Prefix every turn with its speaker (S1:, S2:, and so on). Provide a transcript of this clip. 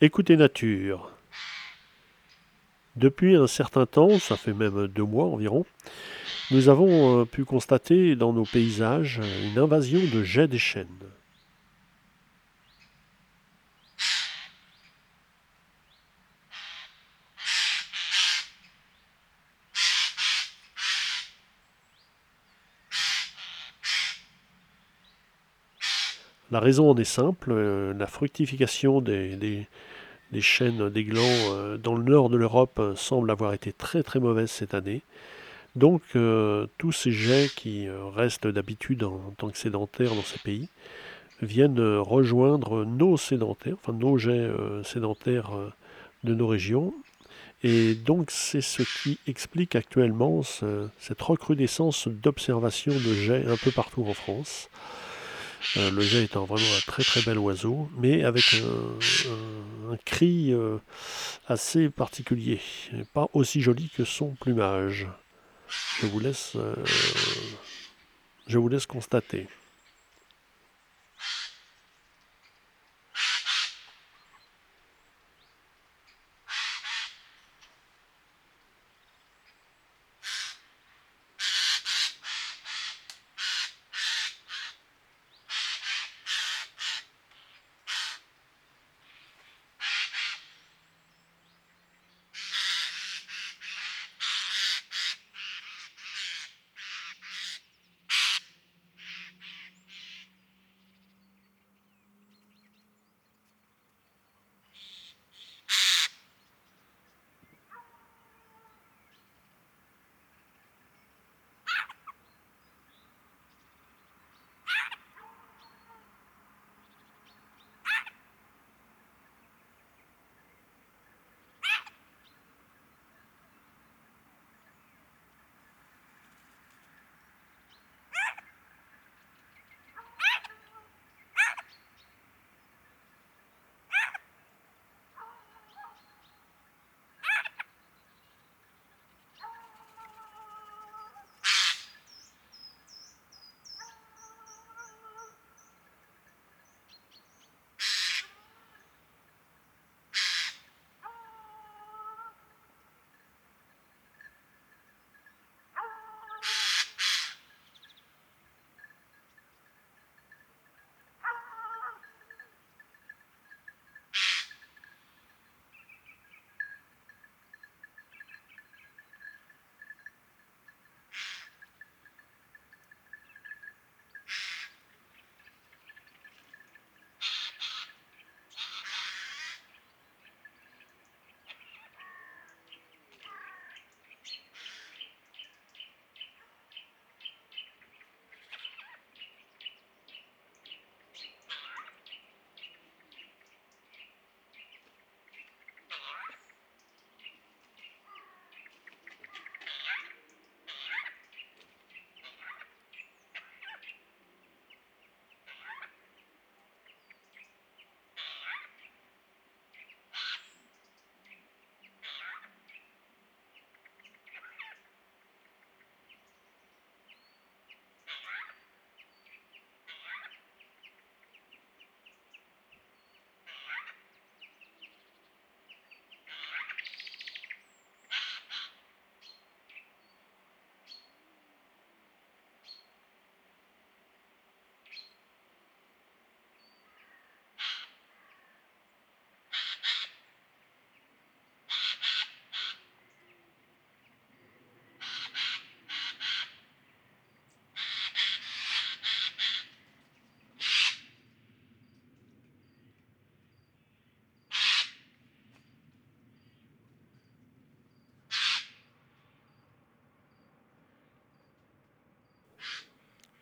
S1: Écoutez Nature. Depuis un certain temps, ça fait même deux mois environ, nous avons euh, pu constater dans nos paysages une invasion de jets des chênes. La raison en est simple, euh, la fructification des, des chênes, des glands euh, dans le nord de l'Europe euh, semblent avoir été très très mauvaises cette année. Donc tous ces jets qui restent d'habitude en, tant que sédentaires dans ces pays viennent rejoindre nos sédentaires, enfin nos jets sédentaires de nos régions. Et donc c'est ce qui explique actuellement cette recrudescence d'observation de jets un peu partout en France. Euh, le jet étant vraiment un très très bel oiseau, mais avec un, cri euh, assez particulier, pas aussi joli que son plumage. Je vous laisse, euh, je vous laisse constater.